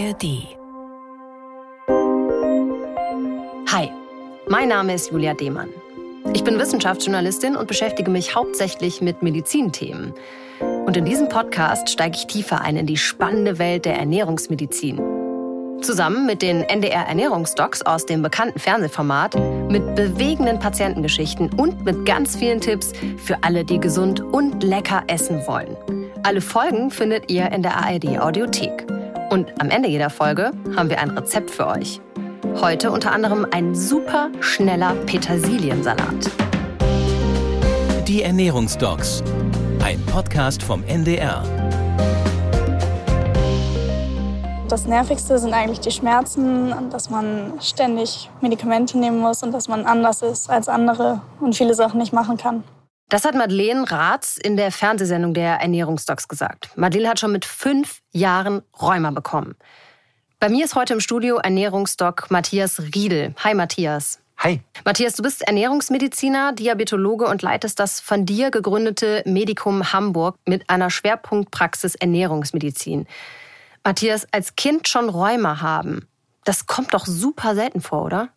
ARD. Hi, mein Name ist Julia Demann. Ich bin Wissenschaftsjournalistin und beschäftige mich hauptsächlich mit Medizinthemen. Und in diesem Podcast steige ich tiefer ein in die spannende Welt der Ernährungsmedizin. Zusammen mit den NDR Ernährungsdocs aus dem bekannten Fernsehformat, mit bewegenden Patientengeschichten und mit ganz vielen Tipps für alle, die gesund und lecker essen wollen. Alle Folgen findet ihr in der ARD Audiothek. Und am Ende jeder Folge haben wir ein Rezept für euch. Heute unter anderem ein super schneller Petersiliensalat. Die Ernährungsdocs. Ein Podcast vom NDR. Das Nervigste sind eigentlich die Schmerzen, dass man ständig Medikamente nehmen muss und dass man anders ist als andere und viele Sachen nicht machen kann. Das hat Madeleine Ratz in der Fernsehsendung der Ernährungsdocs gesagt. Madeleine hat schon mit fünf Jahren Rheuma bekommen. Bei mir ist heute im Studio Ernährungsdoc Matthias Riedel. Hi Matthias. Hi. Matthias, du bist Ernährungsmediziner, Diabetologe und leitest das von dir gegründete Medikum Hamburg mit einer Schwerpunktpraxis Ernährungsmedizin. Matthias, als Kind schon Rheuma haben, das kommt doch super selten vor, oder?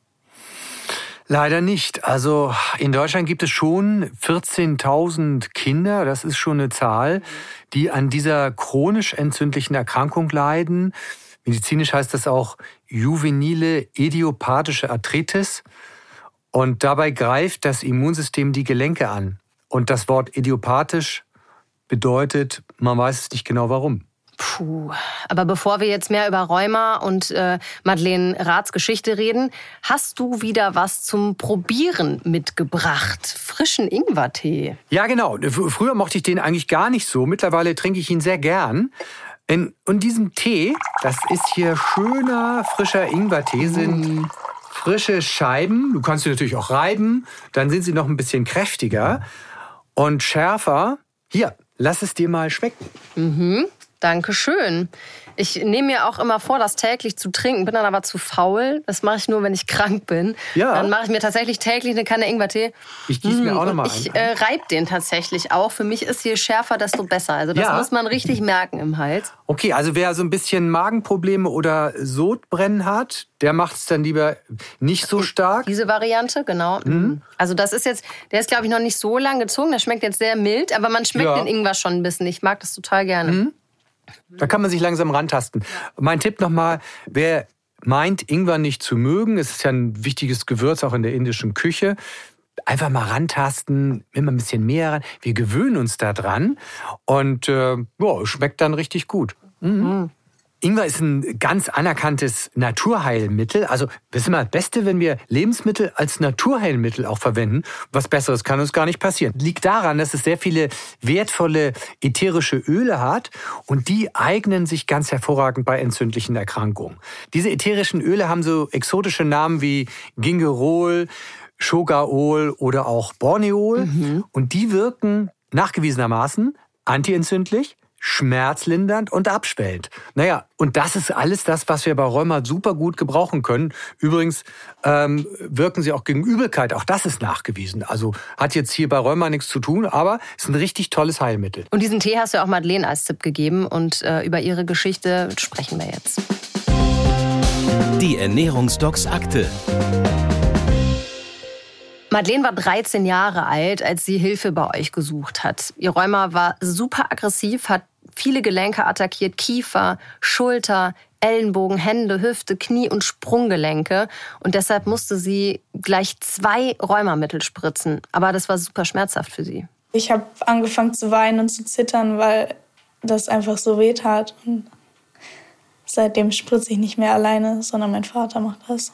Leider nicht. Also in Deutschland gibt es schon 14.000 Kinder, das ist schon eine Zahl, die an dieser chronisch entzündlichen Erkrankung leiden. Medizinisch heißt das auch juvenile idiopathische Arthritis. Und dabei greift das Immunsystem die Gelenke an. Und das Wort idiopathisch bedeutet, man weiß es nicht genau warum. Puh, aber bevor wir jetzt mehr über Rheuma und äh, Madeleine Raths Geschichte reden, hast du wieder was zum Probieren mitgebracht. Frischen Ingwertee. Ja, genau. Früher mochte ich den eigentlich gar nicht so. Mittlerweile trinke ich ihn sehr gern. In, in diesem Tee, das ist hier schöner, frischer Ingwertee, sind mm. frische Scheiben. Du kannst sie natürlich auch reiben, dann sind sie noch ein bisschen kräftiger und schärfer. Hier, lass es dir mal schmecken. Mhm. Dankeschön. Ich nehme mir auch immer vor, das täglich zu trinken, bin dann aber zu faul. Das mache ich nur, wenn ich krank bin. Ja. Dann mache ich mir tatsächlich täglich eine Kanne Ingwertee. Ich gieße mir auch nochmal. Ich äh, reibe den tatsächlich auch. Für mich ist je schärfer, desto besser. Also das ja. muss man richtig merken im Hals. Okay, also wer so ein bisschen Magenprobleme oder Sodbrennen hat, der macht es dann lieber nicht so stark. Diese Variante, genau. Mhm. Also das ist jetzt, der ist glaube ich noch nicht so lang gezogen. Der schmeckt jetzt sehr mild, aber man schmeckt ja. den Ingwer schon ein bisschen. Ich mag das total gerne. Mhm. Da kann man sich langsam rantasten. Mein Tipp nochmal, wer meint, Ingwer nicht zu mögen, es ist ja ein wichtiges Gewürz auch in der indischen Küche, einfach mal rantasten, immer ein bisschen mehr ran. Wir gewöhnen uns da dran und äh, boah, schmeckt dann richtig gut. Mhm. Ingwer ist ein ganz anerkanntes Naturheilmittel. Also das ist immer das Beste, wenn wir Lebensmittel als Naturheilmittel auch verwenden. Was Besseres kann uns gar nicht passieren. Liegt daran, dass es sehr viele wertvolle ätherische Öle hat und die eignen sich ganz hervorragend bei entzündlichen Erkrankungen. Diese ätherischen Öle haben so exotische Namen wie Gingerol, Shogaol oder auch Borneol mhm. und die wirken nachgewiesenermaßen antientzündlich, schmerzlindernd und abschwellend. Naja, und das ist alles das, was wir bei Rheuma super gut gebrauchen können. Übrigens ähm, wirken sie auch gegen Übelkeit, auch das ist nachgewiesen. Also hat jetzt hier bei Rheuma nichts zu tun, aber ist ein richtig tolles Heilmittel. Und diesen Tee hast du auch Madeleine als Tipp gegeben und äh, über ihre Geschichte sprechen wir jetzt. Die Ernährungsdocs Akte. Madeleine war 13 Jahre alt, als sie Hilfe bei euch gesucht hat. Ihr Rheuma war super aggressiv, hat viele Gelenke attackiert, Kiefer, Schulter, Ellenbogen, Hände, Hüfte, Knie und Sprunggelenke. Und deshalb musste sie gleich zwei Rheumamittel spritzen. Aber das war super schmerzhaft für sie. Ich habe angefangen zu weinen und zu zittern, weil das einfach so weh tat. Und seitdem spritze ich nicht mehr alleine, sondern mein Vater macht das.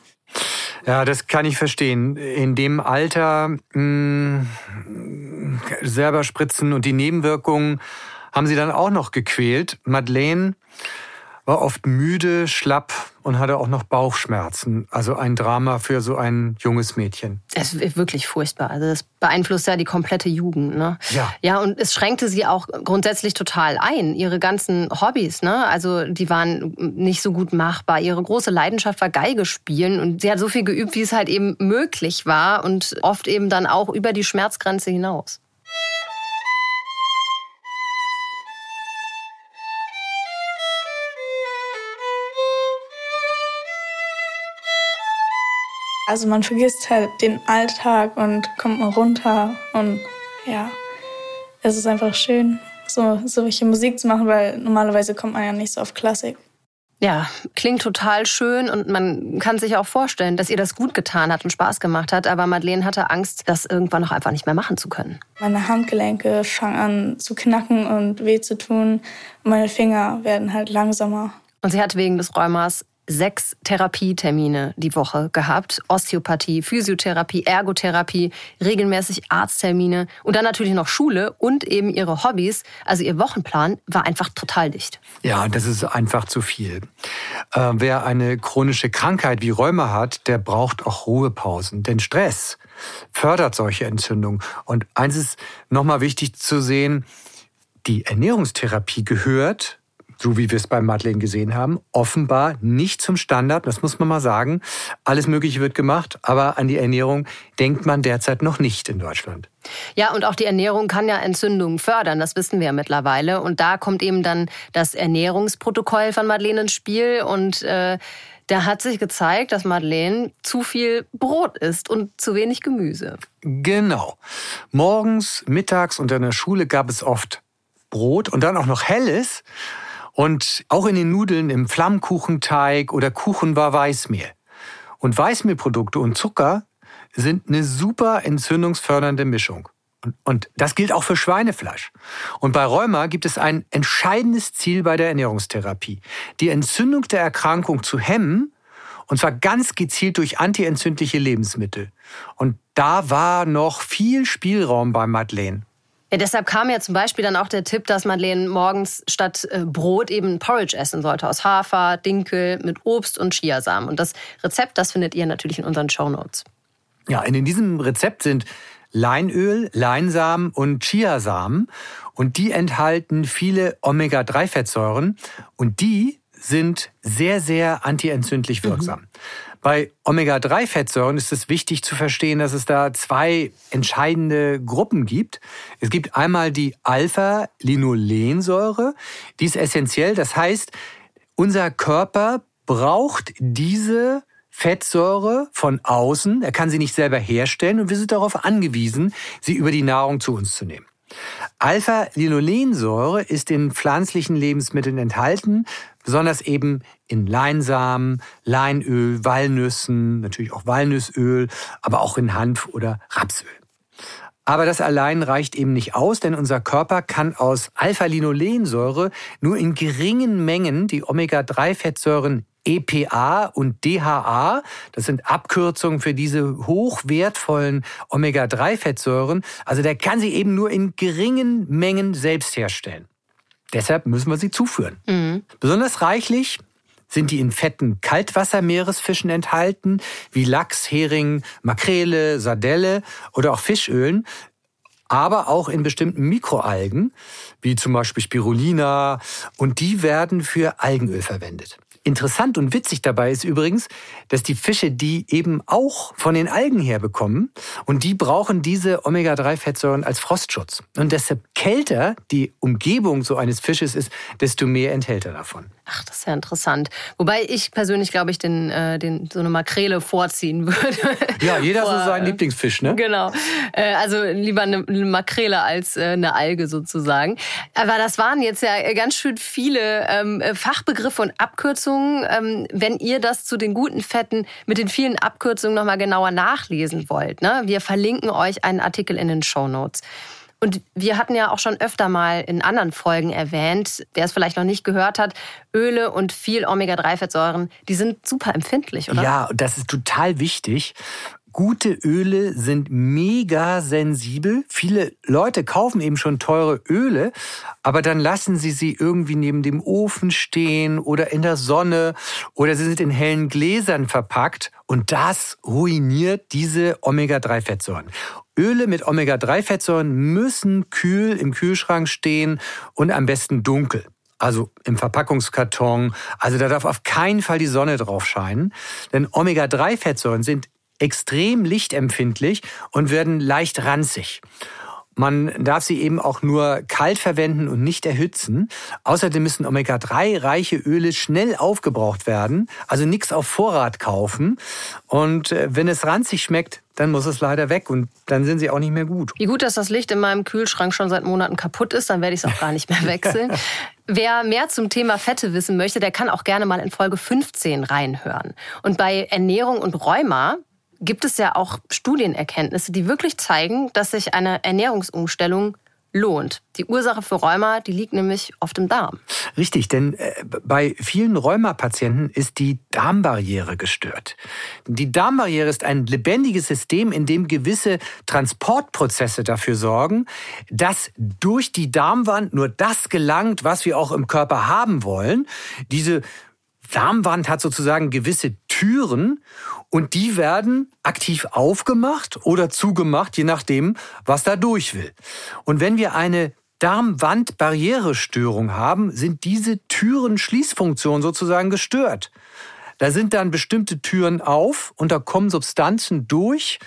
Ja, das kann ich verstehen. In dem Alter mh, mm, selber spritzen und die Nebenwirkungen haben sie dann auch noch gequält. Madeleine war oft müde, schlapp und hatte auch noch Bauchschmerzen. Also ein Drama für so ein junges Mädchen. Es ist wirklich furchtbar. Also das beeinflusst ja die komplette Jugend. Ne? Ja. Ja, und es schränkte sie auch grundsätzlich total ein. Ihre ganzen Hobbys, ne? Also die waren nicht so gut machbar. Ihre große Leidenschaft war Geige spielen und sie hat so viel geübt, wie es halt eben möglich war und oft eben dann auch über die Schmerzgrenze hinaus. Also man vergisst halt den Alltag und kommt mal runter und ja, es ist einfach schön, so solche Musik zu machen, weil normalerweise kommt man ja nicht so auf Klassik. Ja, klingt total schön und man kann sich auch vorstellen, dass ihr das gut getan hat und Spaß gemacht hat. Aber Madeleine hatte Angst, das irgendwann noch einfach nicht mehr machen zu können. Meine Handgelenke fangen an zu knacken und weh zu tun. Und meine Finger werden halt langsamer. Und sie hat wegen des Rheumas sechs Therapietermine die Woche gehabt. Osteopathie, Physiotherapie, Ergotherapie, regelmäßig Arzttermine und dann natürlich noch Schule und eben ihre Hobbys. Also ihr Wochenplan war einfach total dicht. Ja, das ist einfach zu viel. Äh, wer eine chronische Krankheit wie Rheuma hat, der braucht auch Ruhepausen. Denn Stress fördert solche Entzündungen. Und eins ist nochmal wichtig zu sehen, die Ernährungstherapie gehört so wie wir es bei Madeleine gesehen haben, offenbar nicht zum Standard. Das muss man mal sagen. Alles Mögliche wird gemacht, aber an die Ernährung denkt man derzeit noch nicht in Deutschland. Ja, und auch die Ernährung kann ja Entzündungen fördern, das wissen wir ja mittlerweile. Und da kommt eben dann das Ernährungsprotokoll von Madeleine ins Spiel und äh, da hat sich gezeigt, dass Madeleine zu viel Brot isst und zu wenig Gemüse. Genau. Morgens, mittags und in der Schule gab es oft Brot und dann auch noch helles. Und auch in den Nudeln im Flammkuchenteig oder Kuchen war Weißmehl. Und Weißmehlprodukte und Zucker sind eine super entzündungsfördernde Mischung. Und, das gilt auch für Schweinefleisch. Und bei Rheuma gibt es ein entscheidendes Ziel bei der Ernährungstherapie. Die Entzündung der Erkrankung zu hemmen, und zwar ganz gezielt durch antientzündliche Lebensmittel. Und da war noch viel Spielraum bei Madeleine. Ja, deshalb kam ja zum Beispiel dann auch der Tipp, dass Madeleine morgens statt äh, Brot eben Porridge essen sollte aus Hafer, Dinkel mit Obst und Chiasamen. Und das Rezept, das findet ihr natürlich in unseren Show Notes. Ja, in diesem Rezept sind Leinöl, Leinsamen und Chiasamen und die enthalten viele Omega-3-Fettsäuren und die sind sehr, sehr antientzündlich wirksam. Mhm. Bei Omega-3-Fettsäuren ist es wichtig zu verstehen, dass es da zwei entscheidende Gruppen gibt. Es gibt einmal die Alpha-Linolensäure, die ist essentiell. Das heißt, unser Körper braucht diese Fettsäure von außen. Er kann sie nicht selber herstellen und wir sind darauf angewiesen, sie über die Nahrung zu uns zu nehmen. Alpha-Linolensäure ist in pflanzlichen Lebensmitteln enthalten, besonders eben in Leinsamen, Leinöl, Walnüssen, natürlich auch Walnussöl, aber auch in Hanf oder Rapsöl. Aber das allein reicht eben nicht aus, denn unser Körper kann aus Alpha-Linolensäure nur in geringen Mengen die Omega-3-Fettsäuren EPA und DHA, das sind Abkürzungen für diese hochwertvollen Omega-3-Fettsäuren, also der kann sie eben nur in geringen Mengen selbst herstellen. Deshalb müssen wir sie zuführen. Mhm. Besonders reichlich sind die in fetten Kaltwassermeeresfischen enthalten, wie Lachs, Hering, Makrele, Sardelle oder auch Fischölen, aber auch in bestimmten Mikroalgen, wie zum Beispiel Spirulina, und die werden für Algenöl verwendet. Interessant und witzig dabei ist übrigens, dass die Fische die eben auch von den Algen herbekommen und die brauchen diese Omega-3-Fettsäuren als Frostschutz. Und deshalb kälter die Umgebung so eines Fisches ist, desto mehr enthält er davon. Ach, das ist ja interessant. Wobei ich persönlich, glaube ich, den, äh, den, so eine Makrele vorziehen würde. Ja, jeder Vor, so seinen äh, Lieblingsfisch, ne? Genau. Äh, also lieber eine, eine Makrele als äh, eine Alge sozusagen. Aber das waren jetzt ja ganz schön viele ähm, Fachbegriffe und Abkürzungen. Ähm, wenn ihr das zu den guten Fetten mit den vielen Abkürzungen nochmal genauer nachlesen wollt, ne? wir verlinken euch einen Artikel in den Show Notes. Und wir hatten ja auch schon öfter mal in anderen Folgen erwähnt, wer es vielleicht noch nicht gehört hat, Öle und viel Omega-3-Fettsäuren, die sind super empfindlich, oder? Ja, das ist total wichtig. Gute Öle sind mega sensibel. Viele Leute kaufen eben schon teure Öle, aber dann lassen sie sie irgendwie neben dem Ofen stehen oder in der Sonne oder sie sind in hellen Gläsern verpackt und das ruiniert diese Omega-3-Fettsäuren. Öle mit Omega-3-Fettsäuren müssen kühl im Kühlschrank stehen und am besten dunkel. Also im Verpackungskarton. Also da darf auf keinen Fall die Sonne drauf scheinen. Denn Omega-3-Fettsäuren sind extrem lichtempfindlich und werden leicht ranzig. Man darf sie eben auch nur kalt verwenden und nicht erhitzen. Außerdem müssen Omega-3-reiche Öle schnell aufgebraucht werden, also nichts auf Vorrat kaufen. Und äh, wenn es ranzig schmeckt, dann muss es leider weg und dann sind sie auch nicht mehr gut. Wie gut, dass das Licht in meinem Kühlschrank schon seit Monaten kaputt ist, dann werde ich es auch gar nicht mehr wechseln. Wer mehr zum Thema Fette wissen möchte, der kann auch gerne mal in Folge 15 reinhören. Und bei Ernährung und Rheuma gibt es ja auch Studienerkenntnisse, die wirklich zeigen, dass sich eine Ernährungsumstellung lohnt. Die Ursache für Rheuma, die liegt nämlich oft im Darm. Richtig, denn äh, bei vielen Rheumapatienten ist die Darmbarriere gestört. Die Darmbarriere ist ein lebendiges System, in dem gewisse Transportprozesse dafür sorgen, dass durch die Darmwand nur das gelangt, was wir auch im Körper haben wollen. Diese Darmwand hat sozusagen gewisse Türen und die werden aktiv aufgemacht oder zugemacht, je nachdem, was da durch will. Und wenn wir eine Darmwandbarrierestörung haben, sind diese Türenschließfunktionen sozusagen gestört. Da sind dann bestimmte Türen auf und da kommen Substanzen durch,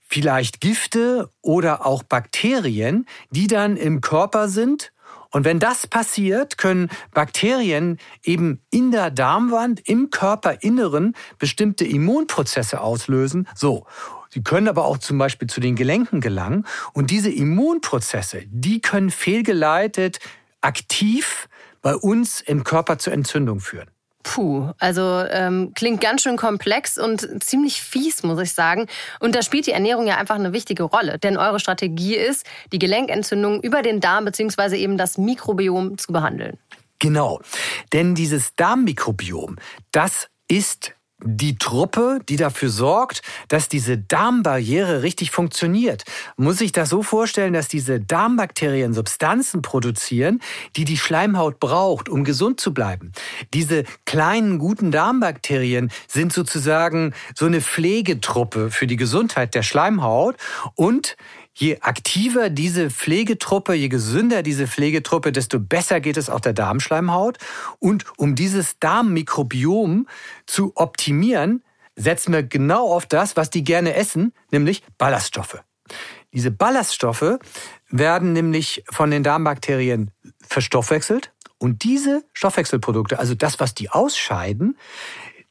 vielleicht Gifte oder auch Bakterien, die dann im Körper sind und wenn das passiert, können Bakterien eben in der Darmwand, im Körperinneren bestimmte Immunprozesse auslösen. So. Sie können aber auch zum Beispiel zu den Gelenken gelangen. Und diese Immunprozesse, die können fehlgeleitet aktiv bei uns im Körper zur Entzündung führen. Puh, also ähm, klingt ganz schön komplex und ziemlich fies, muss ich sagen. Und da spielt die Ernährung ja einfach eine wichtige Rolle. Denn eure Strategie ist, die Gelenkentzündung über den Darm bzw. eben das Mikrobiom zu behandeln. Genau, denn dieses Darmmikrobiom, das ist die Truppe, die dafür sorgt, dass diese Darmbarriere richtig funktioniert. Muss sich das so vorstellen, dass diese Darmbakterien Substanzen produzieren, die die Schleimhaut braucht, um gesund zu bleiben. Diese kleinen guten Darmbakterien sind sozusagen so eine Pflegetruppe für die Gesundheit der Schleimhaut und je aktiver diese Pflegetruppe, je gesünder diese Pflegetruppe, desto besser geht es auch der Darmschleimhaut. Und um dieses Darmmikrobiom zu optimieren, setzen wir genau auf das, was die gerne essen, nämlich Ballaststoffe. Diese Ballaststoffe werden nämlich von den Darmbakterien verstoffwechselt und diese Stoffwechselprodukte, also das, was die ausscheiden,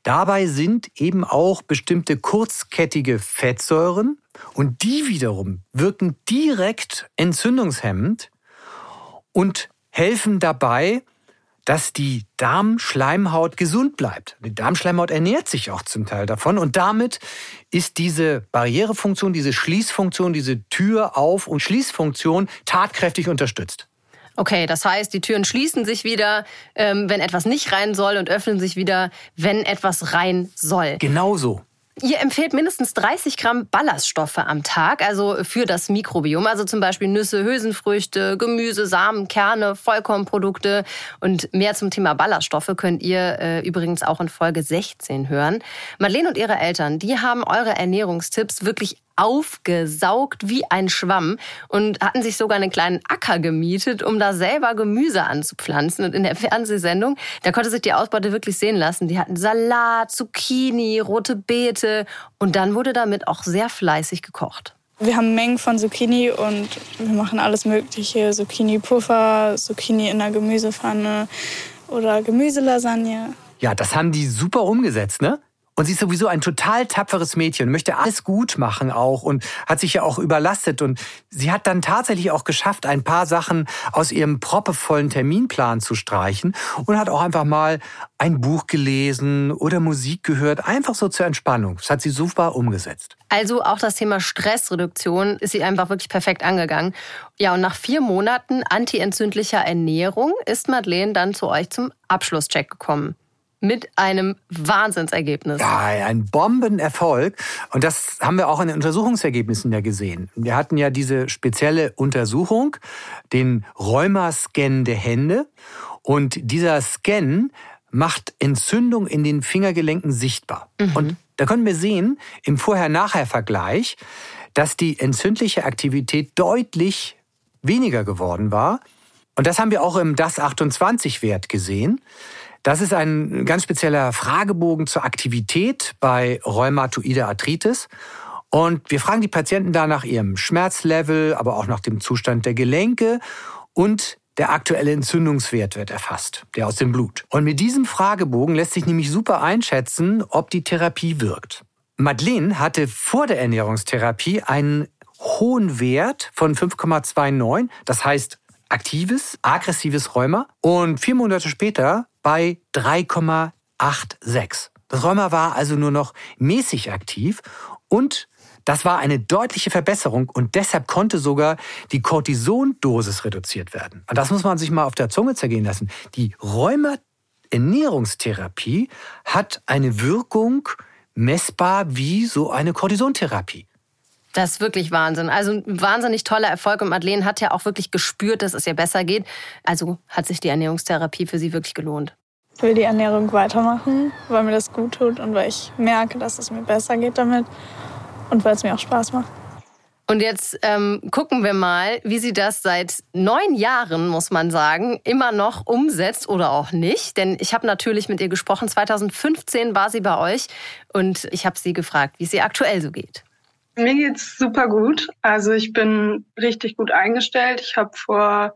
dabei sind eben auch bestimmte kurzkettige Fettsäuren, und die wiederum wirken direkt entzündungshemmend und helfen dabei, dass die Darmschleimhaut gesund bleibt. Die Darmschleimhaut ernährt sich auch zum Teil davon und damit ist diese Barrierefunktion, diese Schließfunktion, diese Tür auf- und Schließfunktion tatkräftig unterstützt. Okay, das heißt, die Türen schließen sich wieder, ähm, wenn etwas nicht rein soll und öffnen sich wieder, wenn etwas rein soll. Genauso. Ihr empfehlt mindestens 30 Gramm Ballaststoffe am Tag, also für das Mikrobiom, also zum Beispiel Nüsse, Hülsenfrüchte, Gemüse, Samen, Kerne, Vollkornprodukte und mehr zum Thema Ballaststoffe könnt ihr äh, übrigens auch in Folge 16 hören. Madeleine und ihre Eltern, die haben eure Ernährungstipps wirklich aufgesaugt wie ein Schwamm und hatten sich sogar einen kleinen Acker gemietet, um da selber Gemüse anzupflanzen. Und in der Fernsehsendung, da konnte sich die Ausbeute wirklich sehen lassen. Die hatten Salat, Zucchini, rote Beete und dann wurde damit auch sehr fleißig gekocht. Wir haben Mengen von Zucchini und wir machen alles Mögliche. Zucchini-Puffer, Zucchini in der Gemüsepfanne oder Gemüselasagne. Ja, das haben die super umgesetzt, ne? Und sie ist sowieso ein total tapferes Mädchen, möchte alles gut machen auch und hat sich ja auch überlastet. Und sie hat dann tatsächlich auch geschafft, ein paar Sachen aus ihrem proppevollen Terminplan zu streichen und hat auch einfach mal ein Buch gelesen oder Musik gehört, einfach so zur Entspannung. Das hat sie super umgesetzt. Also auch das Thema Stressreduktion ist sie einfach wirklich perfekt angegangen. Ja, und nach vier Monaten antientzündlicher Ernährung ist Madeleine dann zu euch zum Abschlusscheck gekommen mit einem Wahnsinnsergebnis. Ja, ein Bombenerfolg. Und das haben wir auch in den Untersuchungsergebnissen ja gesehen. Wir hatten ja diese spezielle Untersuchung, den Rheumascan der Hände. Und dieser Scan macht Entzündung in den Fingergelenken sichtbar. Mhm. Und da können wir sehen, im Vorher-Nachher-Vergleich, dass die entzündliche Aktivität deutlich weniger geworden war. Und das haben wir auch im DAS-28-Wert gesehen. Das ist ein ganz spezieller Fragebogen zur Aktivität bei rheumatoider Arthritis. Und wir fragen die Patienten da nach ihrem Schmerzlevel, aber auch nach dem Zustand der Gelenke und der aktuelle Entzündungswert wird erfasst, der aus dem Blut. Und mit diesem Fragebogen lässt sich nämlich super einschätzen, ob die Therapie wirkt. Madeleine hatte vor der Ernährungstherapie einen hohen Wert von 5,29, das heißt aktives, aggressives Rheuma und vier Monate später bei 3,86. Das Rheuma war also nur noch mäßig aktiv und das war eine deutliche Verbesserung und deshalb konnte sogar die Cortisondosis reduziert werden. Und das muss man sich mal auf der Zunge zergehen lassen. Die Rheuma-Ernährungstherapie hat eine Wirkung messbar wie so eine Cortisontherapie. Das ist wirklich Wahnsinn. Also ein wahnsinnig toller Erfolg und Madeleine hat ja auch wirklich gespürt, dass es ihr besser geht. Also hat sich die Ernährungstherapie für sie wirklich gelohnt. Ich will die Ernährung weitermachen, weil mir das gut tut und weil ich merke, dass es mir besser geht damit und weil es mir auch Spaß macht. Und jetzt ähm, gucken wir mal, wie sie das seit neun Jahren, muss man sagen, immer noch umsetzt oder auch nicht. Denn ich habe natürlich mit ihr gesprochen. 2015 war sie bei euch und ich habe sie gefragt, wie es ihr aktuell so geht. Mir geht's super gut. Also ich bin richtig gut eingestellt. Ich habe vor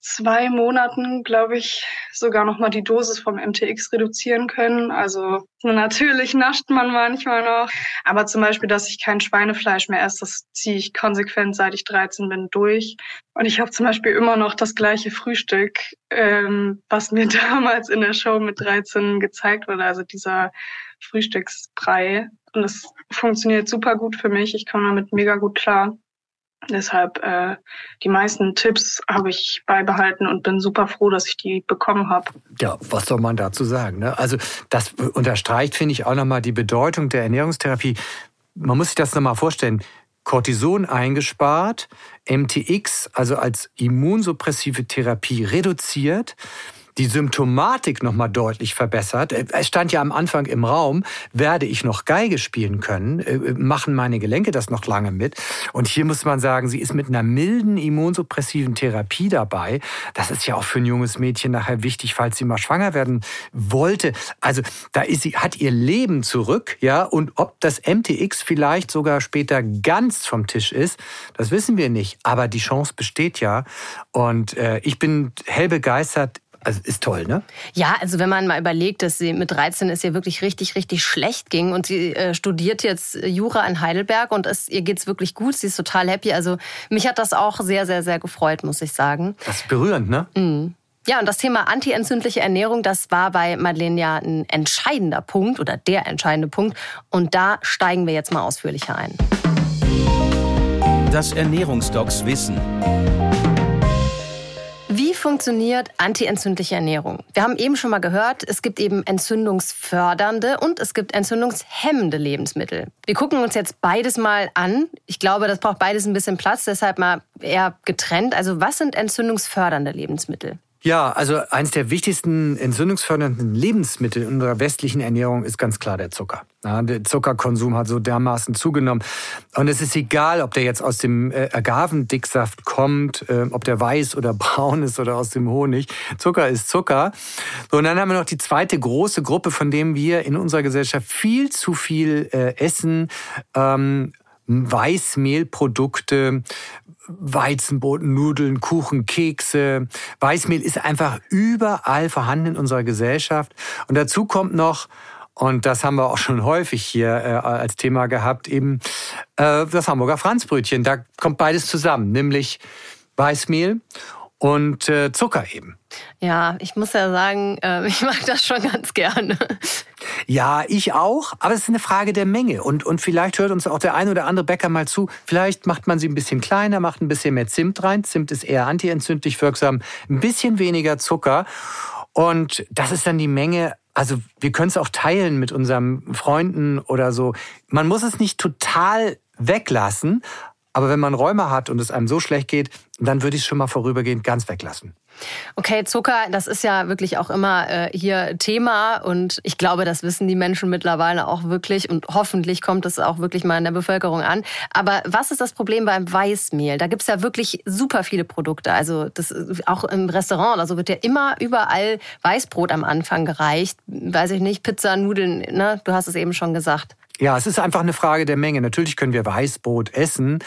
zwei Monaten, glaube ich, sogar noch mal die Dosis vom MTX reduzieren können. Also natürlich nascht man manchmal noch, aber zum Beispiel, dass ich kein Schweinefleisch mehr esse, das ziehe ich konsequent, seit ich 13 bin, durch. Und ich habe zum Beispiel immer noch das gleiche Frühstück, ähm, was mir damals in der Show mit 13 gezeigt wurde, also dieser Frühstücksbrei. Und das funktioniert super gut für mich. Ich komme damit mega gut klar. Deshalb äh, die meisten Tipps habe ich beibehalten und bin super froh, dass ich die bekommen habe. Ja, was soll man dazu sagen? Ne? Also das unterstreicht, finde ich, auch nochmal die Bedeutung der Ernährungstherapie. Man muss sich das nochmal vorstellen. Cortison eingespart, MTX, also als immunsuppressive Therapie reduziert die Symptomatik noch mal deutlich verbessert. Äh, es stand ja am Anfang im Raum, werde ich noch Geige spielen können? Äh, machen meine Gelenke das noch lange mit? Und hier muss man sagen, sie ist mit einer milden immunsuppressiven Therapie dabei. Das ist ja auch für ein junges Mädchen nachher wichtig, falls sie mal schwanger werden wollte. Also da ist sie, hat ihr Leben zurück, ja. Und ob das MTX vielleicht sogar später ganz vom Tisch ist, das wissen wir nicht. Aber die Chance besteht ja. Und äh, ich bin hell begeistert also ist toll, ne? Ja, also wenn man mal überlegt, dass sie mit 13 es ihr wirklich richtig, richtig schlecht ging und sie äh, studiert jetzt Jura in Heidelberg und es, ihr geht's wirklich gut, sie ist total happy. Also mich hat das auch sehr, sehr, sehr gefreut, muss ich sagen. Das ist berührend, ne? Mhm. Ja, und das Thema antientzündliche Ernährung, das war bei Madeleine ja ein entscheidender Punkt oder der entscheidende Punkt. Und da steigen wir jetzt mal ausführlicher ein. Das Ernährungsdocs Wissen funktioniert antientzündliche Ernährung? Wir haben eben schon mal gehört, es gibt eben entzündungsfördernde und es gibt entzündungshemmende Lebensmittel. Wir gucken uns jetzt beides mal an. Ich glaube, das braucht beides ein bisschen Platz, deshalb mal eher getrennt. Also was sind entzündungsfördernde Lebensmittel? Ja, also eines der wichtigsten entzündungsfördernden Lebensmittel in unserer westlichen Ernährung ist ganz klar der Zucker. Ja, der Zuckerkonsum hat so dermaßen zugenommen. Und es ist egal, ob der jetzt aus dem äh, Agavendicksaft kommt, äh, ob der weiß oder braun ist oder aus dem Honig. Zucker ist Zucker. So, und dann haben wir noch die zweite große Gruppe, von dem wir in unserer Gesellschaft viel zu viel äh, essen. Ähm, Weißmehlprodukte, Weizenbrot, Nudeln, Kuchen, Kekse. Weißmehl ist einfach überall vorhanden in unserer Gesellschaft. Und dazu kommt noch, und das haben wir auch schon häufig hier äh, als Thema gehabt, eben äh, das Hamburger Franzbrötchen. Da kommt beides zusammen, nämlich Weißmehl und äh, Zucker eben. Ja, ich muss ja sagen, äh, ich mag das schon ganz gerne. Ja, ich auch, aber es ist eine Frage der Menge. Und, und vielleicht hört uns auch der ein oder andere Bäcker mal zu. Vielleicht macht man sie ein bisschen kleiner, macht ein bisschen mehr Zimt rein. Zimt ist eher antientzündlich wirksam, ein bisschen weniger Zucker. Und das ist dann die Menge. Also wir können es auch teilen mit unseren Freunden oder so. Man muss es nicht total weglassen, aber wenn man Räume hat und es einem so schlecht geht, dann würde ich es schon mal vorübergehend ganz weglassen. Okay, Zucker, das ist ja wirklich auch immer äh, hier Thema und ich glaube, das wissen die Menschen mittlerweile auch wirklich und hoffentlich kommt es auch wirklich mal in der Bevölkerung an. Aber was ist das Problem beim Weißmehl? Da gibt es ja wirklich super viele Produkte. Also das auch im Restaurant, also wird ja immer überall Weißbrot am Anfang gereicht. Weiß ich nicht, Pizza, Nudeln, ne? Du hast es eben schon gesagt. Ja, es ist einfach eine Frage der Menge. Natürlich können wir Weißbrot essen,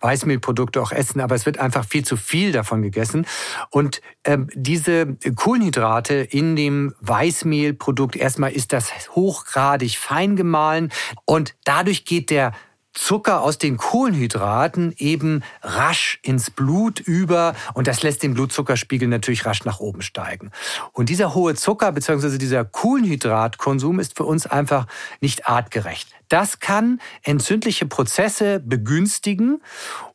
Weißmehlprodukte auch essen, aber es wird einfach viel zu viel davon gegessen. Und ähm, diese Kohlenhydrate in dem Weißmehlprodukt, erstmal ist das hochgradig fein gemahlen und dadurch geht der Zucker aus den Kohlenhydraten eben rasch ins Blut über und das lässt den Blutzuckerspiegel natürlich rasch nach oben steigen. Und dieser hohe Zucker bzw. dieser Kohlenhydratkonsum ist für uns einfach nicht artgerecht. Das kann entzündliche Prozesse begünstigen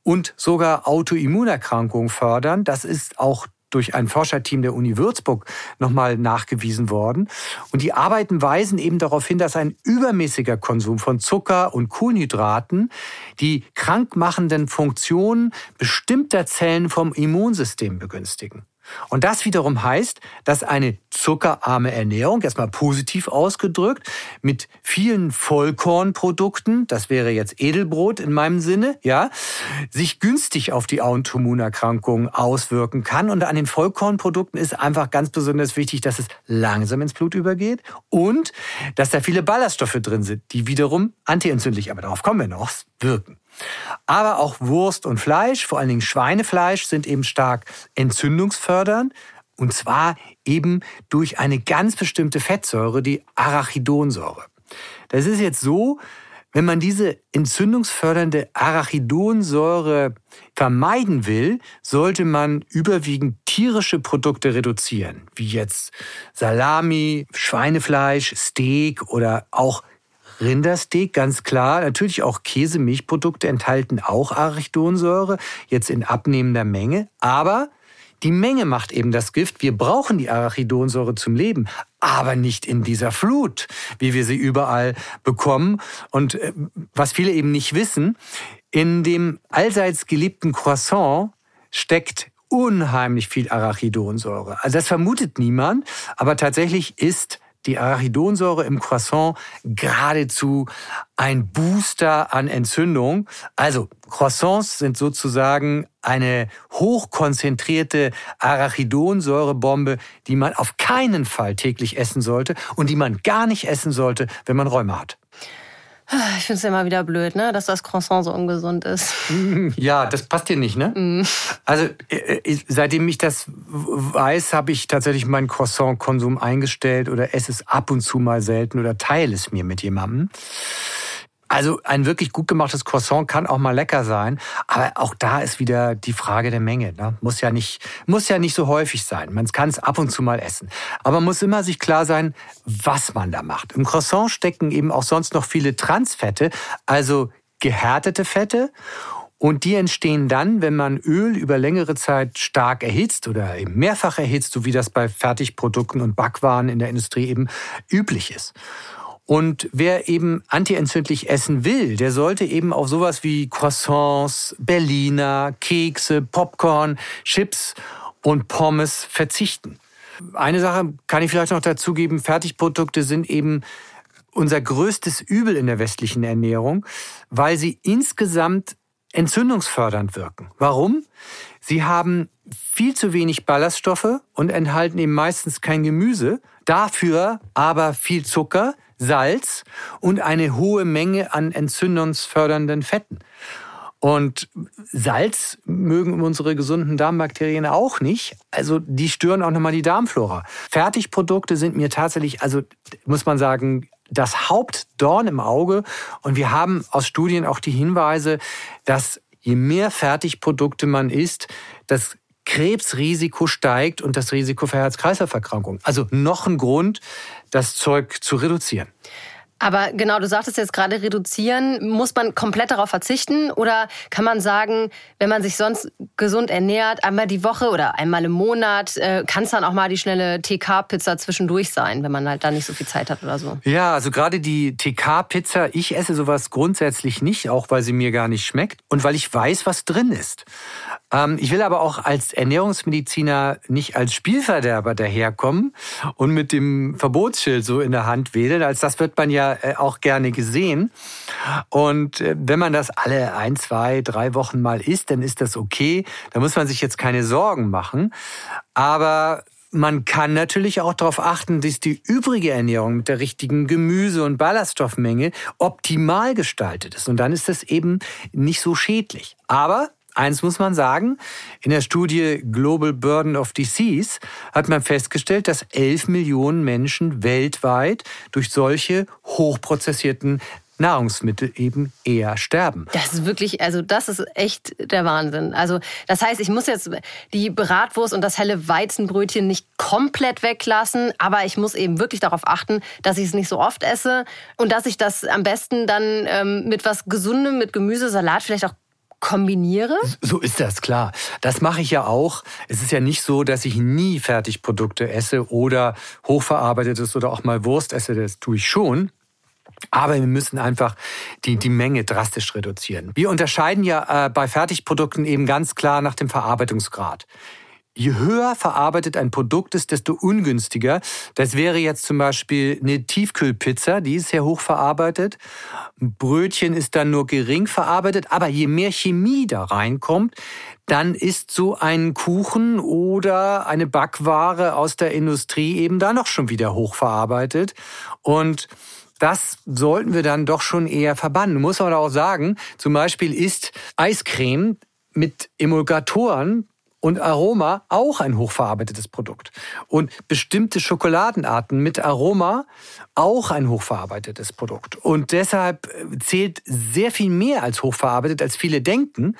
und sogar Autoimmunerkrankungen fördern. Das ist auch durch ein Forscherteam der Uni Würzburg nochmal nachgewiesen worden. Und die Arbeiten weisen eben darauf hin, dass ein übermäßiger Konsum von Zucker und Kohlenhydraten die krankmachenden Funktionen bestimmter Zellen vom Immunsystem begünstigen. Und das wiederum heißt, dass eine zuckerarme Ernährung, erstmal positiv ausgedrückt, mit vielen Vollkornprodukten, das wäre jetzt Edelbrot in meinem Sinne, ja, sich günstig auf die Autoimmunerkrankung auswirken kann. Und an den Vollkornprodukten ist einfach ganz besonders wichtig, dass es langsam ins Blut übergeht und dass da viele Ballaststoffe drin sind, die wiederum antientzündlich, aber darauf kommen wir noch, wirken. Aber auch Wurst und Fleisch, vor allen Dingen Schweinefleisch, sind eben stark entzündungsfördernd. Und zwar eben durch eine ganz bestimmte Fettsäure, die Arachidonsäure. Das ist jetzt so, wenn man diese entzündungsfördernde Arachidonsäure vermeiden will, sollte man überwiegend tierische Produkte reduzieren, wie jetzt Salami, Schweinefleisch, Steak oder auch Rindersteak, ganz klar. Natürlich auch Käse, Milchprodukte enthalten auch Arachidonsäure, jetzt in abnehmender Menge. Aber die Menge macht eben das Gift. Wir brauchen die Arachidonsäure zum Leben, aber nicht in dieser Flut, wie wir sie überall bekommen. Und äh, was viele eben nicht wissen, in dem allseits geliebten Croissant steckt unheimlich viel Arachidonsäure. Also das vermutet niemand, aber tatsächlich ist die Arachidonsäure im Croissant geradezu ein Booster an Entzündung. Also Croissants sind sozusagen eine hochkonzentrierte Arachidonsäurebombe, die man auf keinen Fall täglich essen sollte und die man gar nicht essen sollte, wenn man Rheuma hat. Ich finde es immer wieder blöd, ne? dass das Croissant so ungesund ist. Ja, das passt dir nicht, ne? Mm. Also äh, äh, seitdem ich das weiß, habe ich tatsächlich meinen Croissant-Konsum eingestellt oder esse es ab und zu mal selten oder teile es mir mit jemandem. Also ein wirklich gut gemachtes Croissant kann auch mal lecker sein, aber auch da ist wieder die Frage der Menge. Ne? Muss ja nicht, muss ja nicht so häufig sein. Man kann es ab und zu mal essen, aber man muss immer sich klar sein, was man da macht. Im Croissant stecken eben auch sonst noch viele Transfette, also gehärtete Fette. Und die entstehen dann, wenn man Öl über längere Zeit stark erhitzt oder eben mehrfach erhitzt, so wie das bei Fertigprodukten und Backwaren in der Industrie eben üblich ist. Und wer eben antientzündlich essen will, der sollte eben auf sowas wie Croissants, Berliner, Kekse, Popcorn, Chips und Pommes verzichten. Eine Sache kann ich vielleicht noch dazugeben, Fertigprodukte sind eben unser größtes Übel in der westlichen Ernährung, weil sie insgesamt entzündungsfördernd wirken. Warum? Sie haben viel zu wenig Ballaststoffe und enthalten eben meistens kein Gemüse, dafür aber viel Zucker, Salz und eine hohe Menge an entzündungsfördernden Fetten. Und Salz mögen unsere gesunden Darmbakterien auch nicht. Also die stören auch nochmal die Darmflora. Fertigprodukte sind mir tatsächlich, also muss man sagen, das Hauptdorn im Auge. Und wir haben aus Studien auch die Hinweise, dass je mehr Fertigprodukte man isst, das Krebsrisiko steigt und das Risiko für Herz-Kreislauf-Erkrankungen. Also noch ein Grund, das Zeug zu reduzieren. Aber genau, du sagtest jetzt gerade reduzieren. Muss man komplett darauf verzichten? Oder kann man sagen, wenn man sich sonst gesund ernährt, einmal die Woche oder einmal im Monat, äh, kann es dann auch mal die schnelle TK-Pizza zwischendurch sein, wenn man halt da nicht so viel Zeit hat oder so? Ja, also gerade die TK-Pizza, ich esse sowas grundsätzlich nicht, auch weil sie mir gar nicht schmeckt und weil ich weiß, was drin ist. Ähm, ich will aber auch als Ernährungsmediziner nicht als Spielverderber daherkommen und mit dem Verbotsschild so in der Hand wedeln. Als das wird man ja äh, auch gerne gesehen. Und äh, wenn man das alle ein, zwei, drei Wochen mal isst, dann ist das okay. Da muss man sich jetzt keine Sorgen machen. Aber man kann natürlich auch darauf achten, dass die übrige Ernährung mit der richtigen Gemüse- und Ballaststoffmenge optimal gestaltet ist. Und dann ist das eben nicht so schädlich. Aber Eins muss man sagen, in der Studie Global Burden of Disease hat man festgestellt, dass 11 Millionen Menschen weltweit durch solche hochprozessierten Nahrungsmittel eben eher sterben. Das ist wirklich, also das ist echt der Wahnsinn. Also das heißt, ich muss jetzt die Bratwurst und das helle Weizenbrötchen nicht komplett weglassen, aber ich muss eben wirklich darauf achten, dass ich es nicht so oft esse und dass ich das am besten dann ähm, mit was Gesundem, mit Gemüse, Salat vielleicht auch kombiniere? So ist das, klar. Das mache ich ja auch. Es ist ja nicht so, dass ich nie Fertigprodukte esse oder hochverarbeitetes oder auch mal Wurst esse. Das tue ich schon. Aber wir müssen einfach die, die Menge drastisch reduzieren. Wir unterscheiden ja äh, bei Fertigprodukten eben ganz klar nach dem Verarbeitungsgrad. Je höher verarbeitet ein Produkt ist, desto ungünstiger. Das wäre jetzt zum Beispiel eine Tiefkühlpizza, die ist sehr hoch verarbeitet. Brötchen ist dann nur gering verarbeitet, aber je mehr Chemie da reinkommt, dann ist so ein Kuchen oder eine Backware aus der Industrie eben da noch schon wieder hoch verarbeitet. Und das sollten wir dann doch schon eher verbannen. Muss aber auch sagen, zum Beispiel ist Eiscreme mit Emulgatoren und Aroma auch ein hochverarbeitetes Produkt. Und bestimmte Schokoladenarten mit Aroma auch ein hochverarbeitetes Produkt. Und deshalb zählt sehr viel mehr als hochverarbeitet, als viele denken.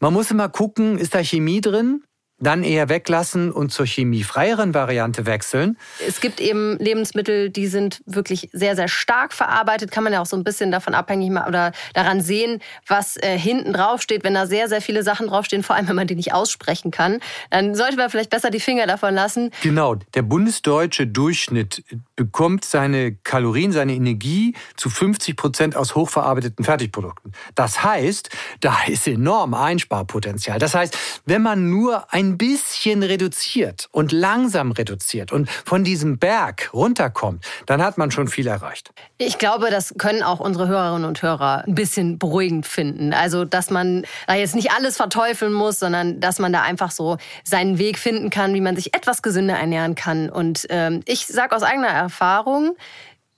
Man muss immer gucken, ist da Chemie drin? Dann eher weglassen und zur chemiefreieren Variante wechseln. Es gibt eben Lebensmittel, die sind wirklich sehr, sehr stark verarbeitet. Kann man ja auch so ein bisschen davon abhängig machen oder daran sehen, was äh, hinten drauf steht. Wenn da sehr, sehr viele Sachen draufstehen, vor allem wenn man die nicht aussprechen kann, dann sollte man vielleicht besser die Finger davon lassen. Genau. Der bundesdeutsche Durchschnitt bekommt seine Kalorien, seine Energie zu 50 Prozent aus hochverarbeiteten Fertigprodukten. Das heißt, da ist enorm Einsparpotenzial. Das heißt, wenn man nur ein bisschen reduziert und langsam reduziert und von diesem Berg runterkommt, dann hat man schon viel erreicht. Ich glaube, das können auch unsere Hörerinnen und Hörer ein bisschen beruhigend finden. Also, dass man da jetzt nicht alles verteufeln muss, sondern dass man da einfach so seinen Weg finden kann, wie man sich etwas gesünder ernähren kann. Und ähm, ich sage aus eigener Erfahrung,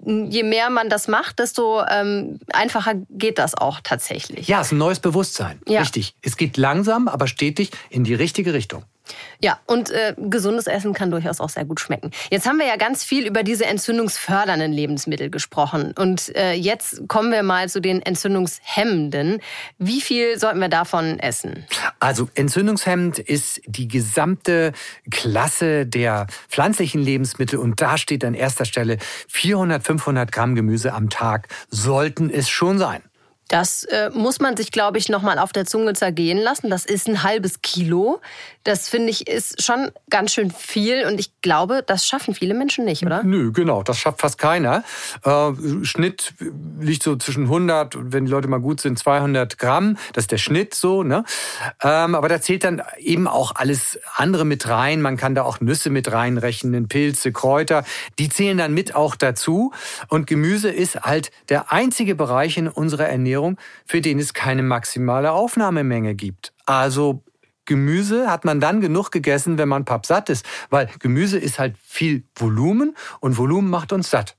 je mehr man das macht, desto ähm, einfacher geht das auch tatsächlich. Ja, es ist ein neues Bewusstsein. Ja. Richtig. Es geht langsam, aber stetig in die richtige Richtung. Ja, und äh, gesundes Essen kann durchaus auch sehr gut schmecken. Jetzt haben wir ja ganz viel über diese entzündungsfördernden Lebensmittel gesprochen. Und äh, jetzt kommen wir mal zu den entzündungshemmenden. Wie viel sollten wir davon essen? Also entzündungshemmend ist die gesamte Klasse der pflanzlichen Lebensmittel. Und da steht an erster Stelle 400, 500 Gramm Gemüse am Tag sollten es schon sein. Das äh, muss man sich, glaube ich, noch mal auf der Zunge zergehen lassen. Das ist ein halbes Kilo. Das finde ich ist schon ganz schön viel und ich glaube, das schaffen viele Menschen nicht, oder? Nö, genau, das schafft fast keiner. Äh, Schnitt liegt so zwischen 100 und wenn die Leute mal gut sind 200 Gramm. Das ist der Schnitt so. Ne? Ähm, aber da zählt dann eben auch alles andere mit rein. Man kann da auch Nüsse mit reinrechnen, Pilze, Kräuter. Die zählen dann mit auch dazu. Und Gemüse ist halt der einzige Bereich in unserer Ernährung Ernährung, für den es keine maximale Aufnahmemenge gibt. Also Gemüse hat man dann genug gegessen, wenn man pappsatt ist, weil Gemüse ist halt viel Volumen und Volumen macht uns satt.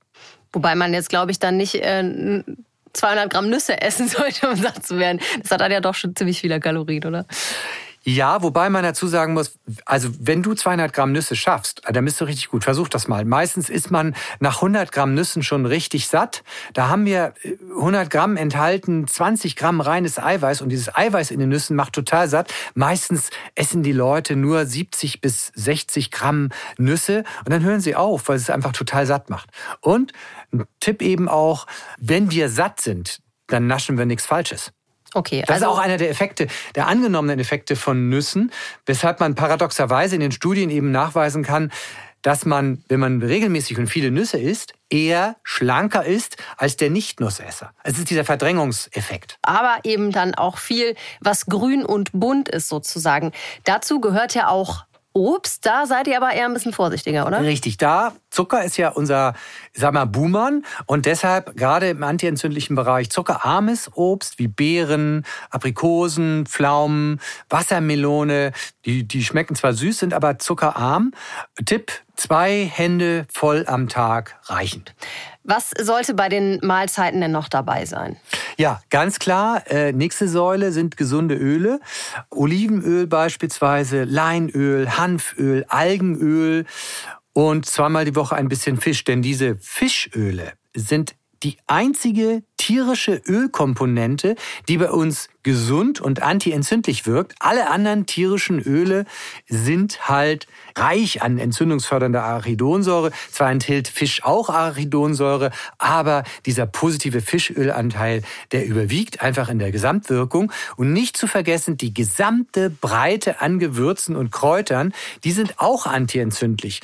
Wobei man jetzt, glaube ich, dann nicht äh, 200 Gramm Nüsse essen sollte, um satt zu werden. Das hat dann ja doch schon ziemlich viele Kalorien, oder? Ja, wobei man dazu sagen muss, also wenn du 200 Gramm Nüsse schaffst, dann bist du richtig gut. Versuch das mal. Meistens ist man nach 100 Gramm Nüssen schon richtig satt. Da haben wir 100 Gramm enthalten 20 Gramm reines Eiweiß und dieses Eiweiß in den Nüssen macht total satt. Meistens essen die Leute nur 70 bis 60 Gramm Nüsse und dann hören sie auf, weil es einfach total satt macht. Und ein Tipp eben auch, wenn wir satt sind, dann naschen wir nichts Falsches. Okay, das also ist auch einer der Effekte, der angenommenen Effekte von Nüssen, weshalb man paradoxerweise in den Studien eben nachweisen kann, dass man, wenn man regelmäßig und viele Nüsse isst, eher schlanker ist als der Nicht-Nussesser. Es ist dieser Verdrängungseffekt. Aber eben dann auch viel, was grün und bunt ist sozusagen. Dazu gehört ja auch Obst, da seid ihr aber eher ein bisschen vorsichtiger, oder? Richtig, da Zucker ist ja unser, sag mal, Boomern und deshalb gerade im antientzündlichen Bereich zuckerarmes Obst wie Beeren, Aprikosen, Pflaumen, Wassermelone, die, die schmecken zwar süß, sind aber zuckerarm. Tipp, zwei Hände voll am Tag reichend. Was sollte bei den Mahlzeiten denn noch dabei sein? Ja, ganz klar. Äh, nächste Säule sind gesunde Öle. Olivenöl beispielsweise, Leinöl, Hanföl, Algenöl und zweimal die Woche ein bisschen Fisch. Denn diese Fischöle sind die einzige tierische Ölkomponente, die bei uns gesund und antientzündlich wirkt. Alle anderen tierischen Öle sind halt reich an entzündungsfördernder Arachidonsäure. Zwar enthält Fisch auch Arachidonsäure, aber dieser positive Fischölanteil, der überwiegt einfach in der Gesamtwirkung. Und nicht zu vergessen, die gesamte Breite an Gewürzen und Kräutern, die sind auch antientzündlich.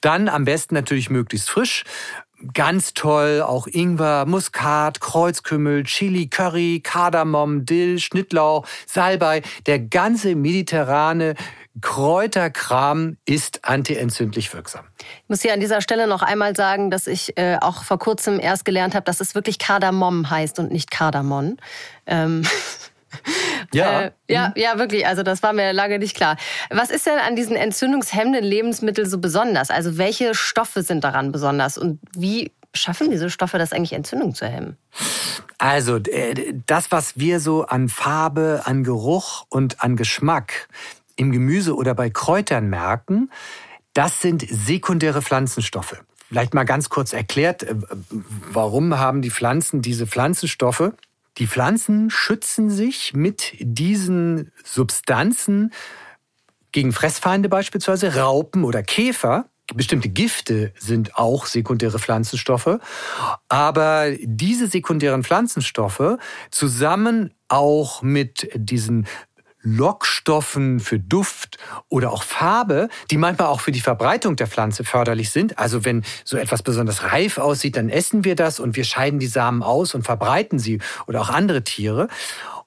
Dann am besten natürlich möglichst frisch ganz toll, auch Ingwer, Muskat, Kreuzkümmel, Chili, Curry, Kardamom, Dill, Schnittlauch, Salbei. Der ganze mediterrane Kräuterkram ist antientzündlich wirksam. Ich muss hier an dieser Stelle noch einmal sagen, dass ich äh, auch vor kurzem erst gelernt habe, dass es wirklich Kardamom heißt und nicht Kardamon. Ähm Ja. Äh, ja, mhm. ja, wirklich. Also das war mir lange nicht klar. Was ist denn an diesen entzündungshemmenden Lebensmitteln so besonders? Also welche Stoffe sind daran besonders und wie schaffen diese Stoffe das eigentlich, Entzündung zu hemmen? Also äh, das, was wir so an Farbe, an Geruch und an Geschmack im Gemüse oder bei Kräutern merken, das sind sekundäre Pflanzenstoffe. Vielleicht mal ganz kurz erklärt, äh, warum haben die Pflanzen diese Pflanzenstoffe? Die Pflanzen schützen sich mit diesen Substanzen gegen Fressfeinde beispielsweise, Raupen oder Käfer. Bestimmte Gifte sind auch sekundäre Pflanzenstoffe. Aber diese sekundären Pflanzenstoffe zusammen auch mit diesen Lockstoffen für Duft oder auch Farbe, die manchmal auch für die Verbreitung der Pflanze förderlich sind. Also wenn so etwas besonders reif aussieht, dann essen wir das und wir scheiden die Samen aus und verbreiten sie oder auch andere Tiere.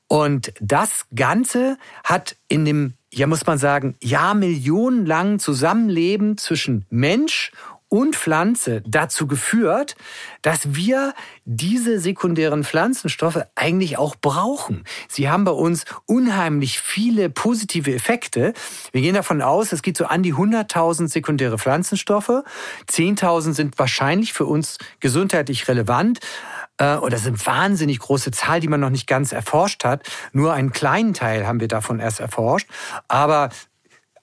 Und das Ganze hat in dem, ja muss man sagen, Jahrmillionenlangen Zusammenleben zwischen Mensch und Pflanze dazu geführt, dass wir diese sekundären Pflanzenstoffe eigentlich auch brauchen. Sie haben bei uns unheimlich viele positive Effekte. Wir gehen davon aus, es geht so an die 100.000 sekundäre Pflanzenstoffe. 10.000 sind wahrscheinlich für uns gesundheitlich relevant. Und das sind wahnsinnig große Zahl, die man noch nicht ganz erforscht hat. Nur einen kleinen Teil haben wir davon erst erforscht. Aber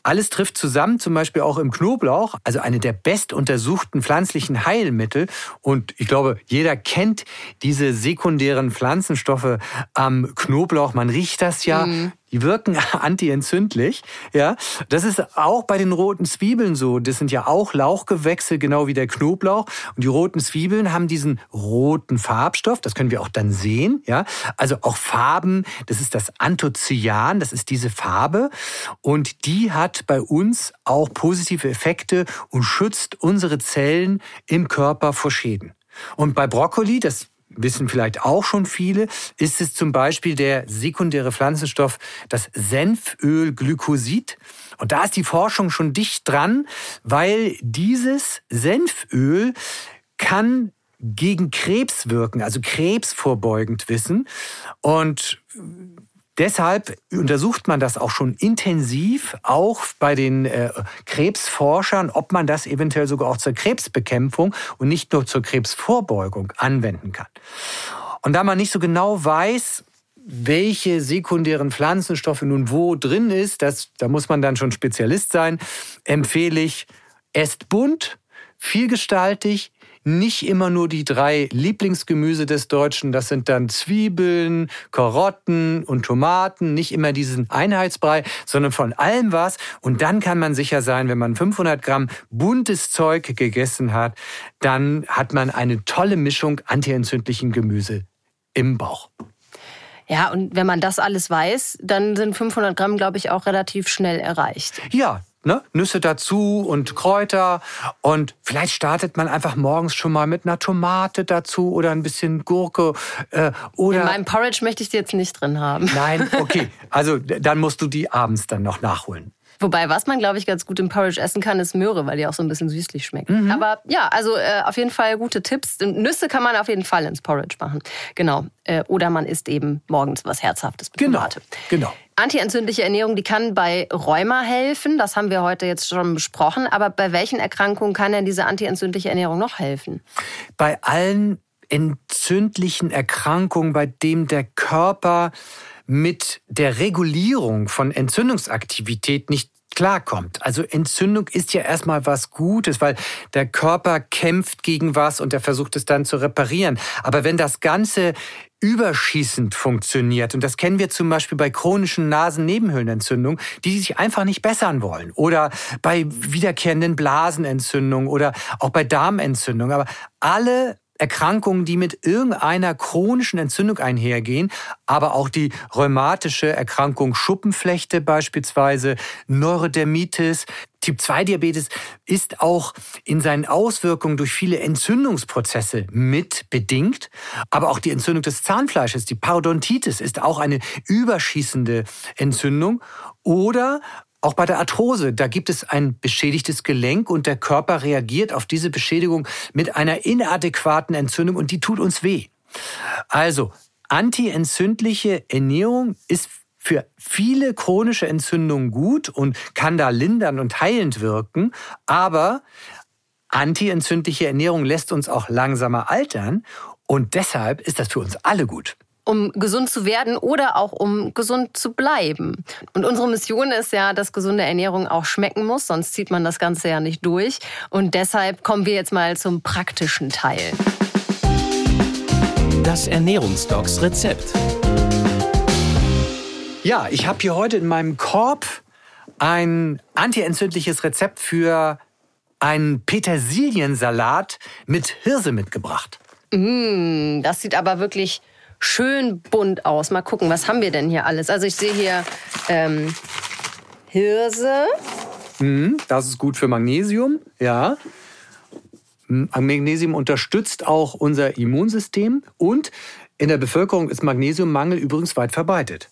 alles trifft zusammen, zum Beispiel auch im Knoblauch, also eine der bestuntersuchten pflanzlichen Heilmittel. Und ich glaube, jeder kennt diese sekundären Pflanzenstoffe am Knoblauch. Man riecht das ja. Mhm. Die wirken antientzündlich. Ja, das ist auch bei den roten Zwiebeln so. Das sind ja auch Lauchgewächse, genau wie der Knoblauch. Und die roten Zwiebeln haben diesen roten Farbstoff. Das können wir auch dann sehen. Ja, also auch Farben. Das ist das Anthocyan. Das ist diese Farbe. Und die hat bei uns auch positive Effekte und schützt unsere Zellen im Körper vor Schäden. Und bei Brokkoli, das wissen vielleicht auch schon viele, ist es zum Beispiel der sekundäre Pflanzenstoff, das Senfölglykosid. Und da ist die Forschung schon dicht dran, weil dieses Senföl kann gegen Krebs wirken, also krebsvorbeugend wissen. Und Deshalb untersucht man das auch schon intensiv, auch bei den äh, Krebsforschern, ob man das eventuell sogar auch zur Krebsbekämpfung und nicht nur zur Krebsvorbeugung anwenden kann. Und da man nicht so genau weiß, welche sekundären Pflanzenstoffe nun wo drin ist, das, da muss man dann schon Spezialist sein, empfehle ich, esst bunt, vielgestaltig, nicht immer nur die drei Lieblingsgemüse des Deutschen, das sind dann Zwiebeln, Karotten und Tomaten, nicht immer diesen Einheitsbrei, sondern von allem was. Und dann kann man sicher sein, wenn man 500 Gramm buntes Zeug gegessen hat, dann hat man eine tolle Mischung antientzündlichen Gemüse im Bauch. Ja, und wenn man das alles weiß, dann sind 500 Gramm, glaube ich, auch relativ schnell erreicht. Ja, ne, Nüsse dazu und Kräuter. Und vielleicht startet man einfach morgens schon mal mit einer Tomate dazu oder ein bisschen Gurke. Äh, oder In meinem Porridge möchte ich die jetzt nicht drin haben. Nein, okay. Also dann musst du die abends dann noch nachholen. Wobei, was man, glaube ich, ganz gut im Porridge essen kann, ist Möhre, weil die auch so ein bisschen süßlich schmeckt. Mhm. Aber ja, also äh, auf jeden Fall gute Tipps. Nüsse kann man auf jeden Fall ins Porridge machen. Genau. Äh, oder man isst eben morgens was Herzhaftes mit genau. Tomate. Genau. Antientzündliche Ernährung, die kann bei Rheuma helfen. Das haben wir heute jetzt schon besprochen. Aber bei welchen Erkrankungen kann denn diese antientzündliche Ernährung noch helfen? Bei allen entzündlichen Erkrankungen, bei dem der Körper mit der Regulierung von Entzündungsaktivität nicht klarkommt. Also Entzündung ist ja erstmal was Gutes, weil der Körper kämpft gegen was und er versucht es dann zu reparieren. Aber wenn das Ganze überschießend funktioniert. Und das kennen wir zum Beispiel bei chronischen Nasennebenhöhlenentzündungen, die sich einfach nicht bessern wollen. Oder bei wiederkehrenden Blasenentzündungen oder auch bei Darmentzündungen. Aber alle Erkrankungen, die mit irgendeiner chronischen Entzündung einhergehen, aber auch die rheumatische Erkrankung Schuppenflechte beispielsweise, Neurodermitis, Typ-2-Diabetes ist auch in seinen Auswirkungen durch viele Entzündungsprozesse mit bedingt. Aber auch die Entzündung des Zahnfleisches, die Parodontitis, ist auch eine überschießende Entzündung. Oder auch bei der Arthrose, da gibt es ein beschädigtes Gelenk und der Körper reagiert auf diese Beschädigung mit einer inadäquaten Entzündung und die tut uns weh. Also, antientzündliche Ernährung ist für viele chronische Entzündungen gut und kann da lindern und heilend wirken, aber antientzündliche Ernährung lässt uns auch langsamer altern und deshalb ist das für uns alle gut um gesund zu werden oder auch um gesund zu bleiben. Und unsere Mission ist ja, dass gesunde Ernährung auch schmecken muss, sonst zieht man das Ganze ja nicht durch. Und deshalb kommen wir jetzt mal zum praktischen Teil. Das Ernährungsdocs Rezept. Ja, ich habe hier heute in meinem Korb ein antientzündliches Rezept für einen Petersiliensalat mit Hirse mitgebracht. Mmh, das sieht aber wirklich schön bunt aus. Mal gucken, was haben wir denn hier alles? Also ich sehe hier ähm, Hirse. Mhm, das ist gut für Magnesium, ja. Magnesium unterstützt auch unser Immunsystem und in der Bevölkerung ist Magnesiummangel übrigens weit verbreitet.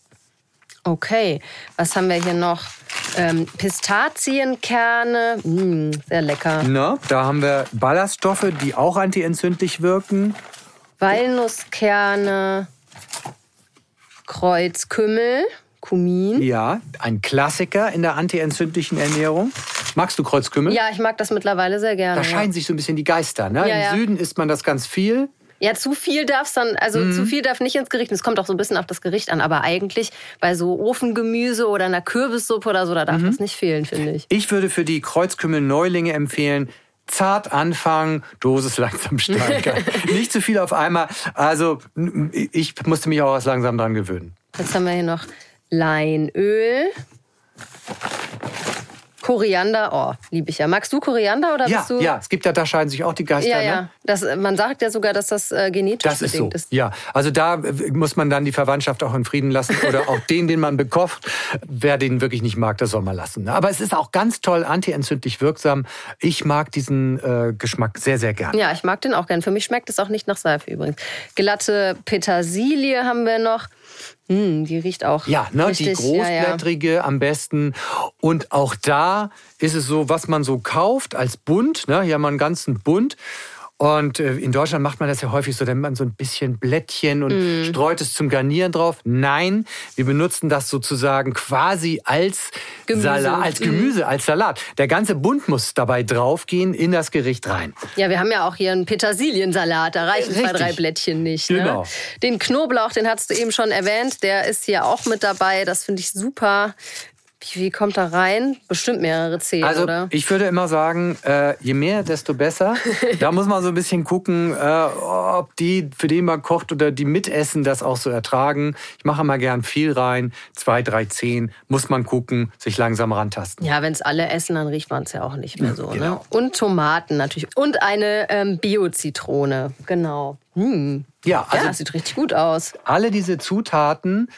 Okay, was haben wir hier noch? Ähm, Pistazienkerne, mmh, sehr lecker. Na, da haben wir Ballaststoffe, die auch antientzündlich wirken. Walnusskerne, Kreuzkümmel, Kumin. Ja, ein Klassiker in der antientzündlichen Ernährung. Magst du Kreuzkümmel? Ja, ich mag das mittlerweile sehr gerne. Da scheiden ja. sich so ein bisschen die Geister. Ne? Ja, Im ja. Süden isst man das ganz viel. Ja, zu viel darf dann, also Mhm. zu viel darf nicht ins Gericht. Es kommt auch so ein bisschen auf das Gericht an, aber eigentlich bei so Ofengemüse oder einer Kürbissuppe oder so, da darf Mhm. das nicht fehlen, finde ich. Ich würde für die Kreuzkümmel-Neulinge empfehlen, zart anfangen, Dosis langsam steigern. Nicht zu viel auf einmal. Also ich musste mich auch erst langsam dran gewöhnen. Jetzt haben wir hier noch Leinöl. Koriander, oh, liebe ich ja. Magst du Koriander oder Ja, bist du? ja, es gibt ja, da scheiden sich auch die Geister. Ja, Ne? ja. Das, man sagt ja sogar, dass das äh, genetisch Das ist so. bedingt ist. Ja, also da äh, muss man dann die Verwandtschaft auch in Frieden lassen oder auch den, den man bekocht. Wer den wirklich nicht mag, das soll man lassen. ne? Aber es ist auch ganz toll antientzündlich wirksam. Ich mag diesen äh, Geschmack sehr, sehr gern. Ja, ich mag den auch gern. Für mich schmeckt es auch nicht nach Seife übrigens. Glatte Petersilie haben wir noch. Hm, die riecht auch Ja, ne, richtig. die Ja, ja. großblättrige am besten. Und auch da ist es so, was man so kauft als Bund. Ne? Hier haben wir einen ganzen Bund. Und äh, in Deutschland macht man das ja häufig so, dann man so ein bisschen Blättchen und Mm. streut es zum Garnieren drauf. Nein, wir benutzen das sozusagen quasi als Gemüse. Salat, als Mm. Gemüse, als Salat. Der ganze Bund muss dabei draufgehen in das Gericht rein. Ja, wir haben ja auch hier einen Petersiliensalat. Da reichen zwei, Richtig. drei Blättchen nicht. Genau. Ne? Den Knoblauch, den hast du eben schon erwähnt, der ist hier auch mit dabei. Das finde ich super. Wie, kommt da rein? Bestimmt mehrere Zehen, Also oder? ich würde immer sagen, äh, je mehr, desto besser. da muss man so ein bisschen gucken, äh, ob die, für den man kocht oder die mitessen, das auch so ertragen. Ich mache immer gern viel rein, zwei, drei, zehn, muss man gucken, sich langsam rantasten. Ja, wenn es alle essen, dann riecht man es ja auch nicht mehr so. Ne? Genau. Und Tomaten natürlich. Und eine ähm, Bio-Zitrone. Genau. Hm. Ja, also ja, sieht richtig gut aus. alle diese Zutaten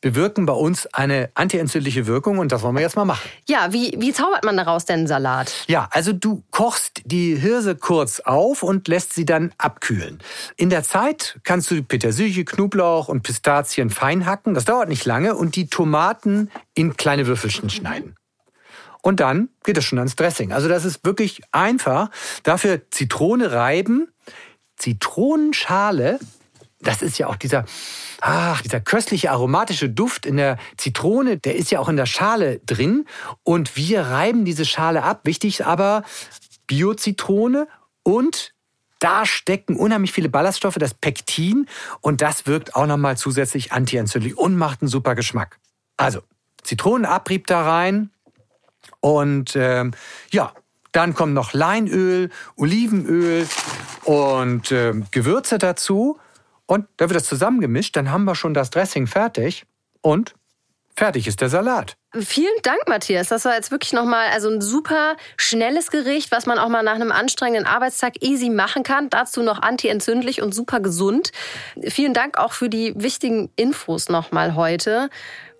bewirken bei uns eine antientzündliche Wirkung und das wollen wir jetzt mal machen. Ja, wie, wie zaubert man daraus denn Salat? Ja, also du kochst die Hirse kurz auf und lässt sie dann abkühlen. In der Zeit kannst du Petersilie, Knoblauch und Pistazien fein hacken. Das dauert nicht lange und die Tomaten in kleine Würfelchen schneiden. und dann geht es schon ans Dressing. Also das ist wirklich einfach. Dafür Zitrone reiben, Zitronenschale, das ist ja auch dieser, ach, dieser köstliche aromatische Duft in der Zitrone, der ist ja auch in der Schale drin. Und wir reiben diese Schale ab. Wichtig ist aber Bio-Zitrone und da stecken unheimlich viele Ballaststoffe, das Pektin, und das wirkt auch nochmal zusätzlich antientzündlich und macht einen super Geschmack. Also, Zitronenabrieb da rein und ähm, ja, dann kommen noch Leinöl, Olivenöl und ähm, Gewürze dazu. Und da wird das zusammengemischt, dann haben wir schon das Dressing fertig und fertig ist der Salat. Vielen Dank, Matthias. Das war jetzt wirklich nochmal also ein super schnelles Gericht, was man auch mal nach einem anstrengenden Arbeitstag easy machen kann. Dazu noch antientzündlich und super gesund. Vielen Dank auch für die wichtigen Infos nochmal heute.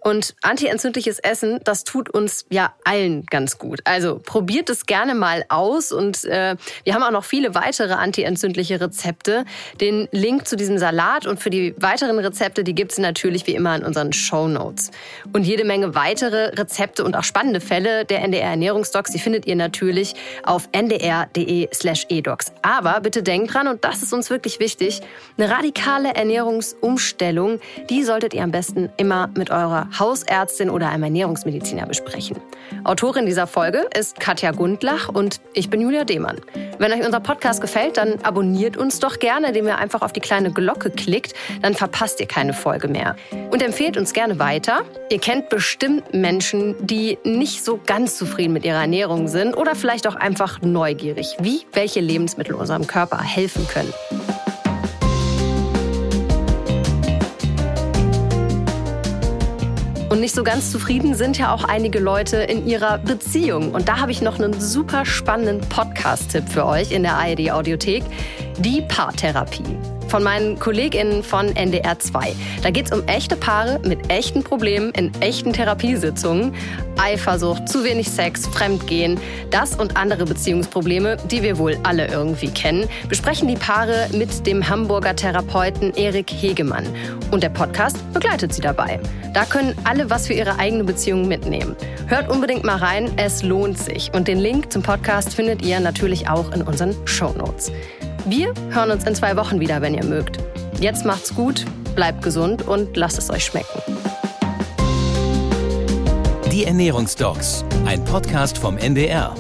Und antientzündliches Essen, das tut uns ja allen ganz gut. Also probiert es gerne mal aus und äh, wir haben auch noch viele weitere antientzündliche Rezepte. Den Link zu diesem Salat und für die weiteren Rezepte, die gibt es natürlich wie immer in unseren Show Notes. Und jede Menge weitere Rezepte und auch spannende Fälle der NDR Ernährungsdocs, die findet ihr natürlich auf ndr.de slash edocs. Aber bitte denkt dran, und das ist uns wirklich wichtig, eine radikale Ernährungsumstellung, die solltet ihr am besten immer mit eurer Hausärztin oder einem Ernährungsmediziner besprechen. Autorin dieser Folge ist Katja Gundlach und ich bin Julia Demann. Wenn euch unser Podcast gefällt, dann abonniert uns doch gerne, indem ihr einfach auf die kleine Glocke klickt, dann verpasst ihr keine Folge mehr. Und empfehlt uns gerne weiter. Ihr kennt bestimmt Menschen, die nicht so ganz zufrieden mit ihrer Ernährung sind oder vielleicht auch einfach neugierig, wie welche Lebensmittel unserem Körper helfen können. Und nicht so ganz zufrieden sind ja auch einige Leute in ihrer Beziehung. Und da habe ich noch einen super spannenden Podcast-Tipp für euch in der ARD Audiothek. Die Paartherapie von meinen KollegInnen von NDR 2. Da geht es um echte Paare mit echten Problemen in echten Therapiesitzungen. Eifersucht, zu wenig Sex, Fremdgehen, das und andere Beziehungsprobleme, die wir wohl alle irgendwie kennen, besprechen die Paare mit dem Hamburger Therapeuten Erik Hegemann. Und der Podcast begleitet sie dabei. Da können alle was für ihre eigene Beziehung mitnehmen. Hört unbedingt mal rein, es lohnt sich. Und den Link zum Podcast findet ihr natürlich auch in unseren Show Notes. Wir hören uns in zwei Wochen wieder, wenn ihr mögt. Jetzt macht's gut, bleibt gesund und lasst es euch schmecken. Die Ernährungsdocs, ein Podcast vom NDR.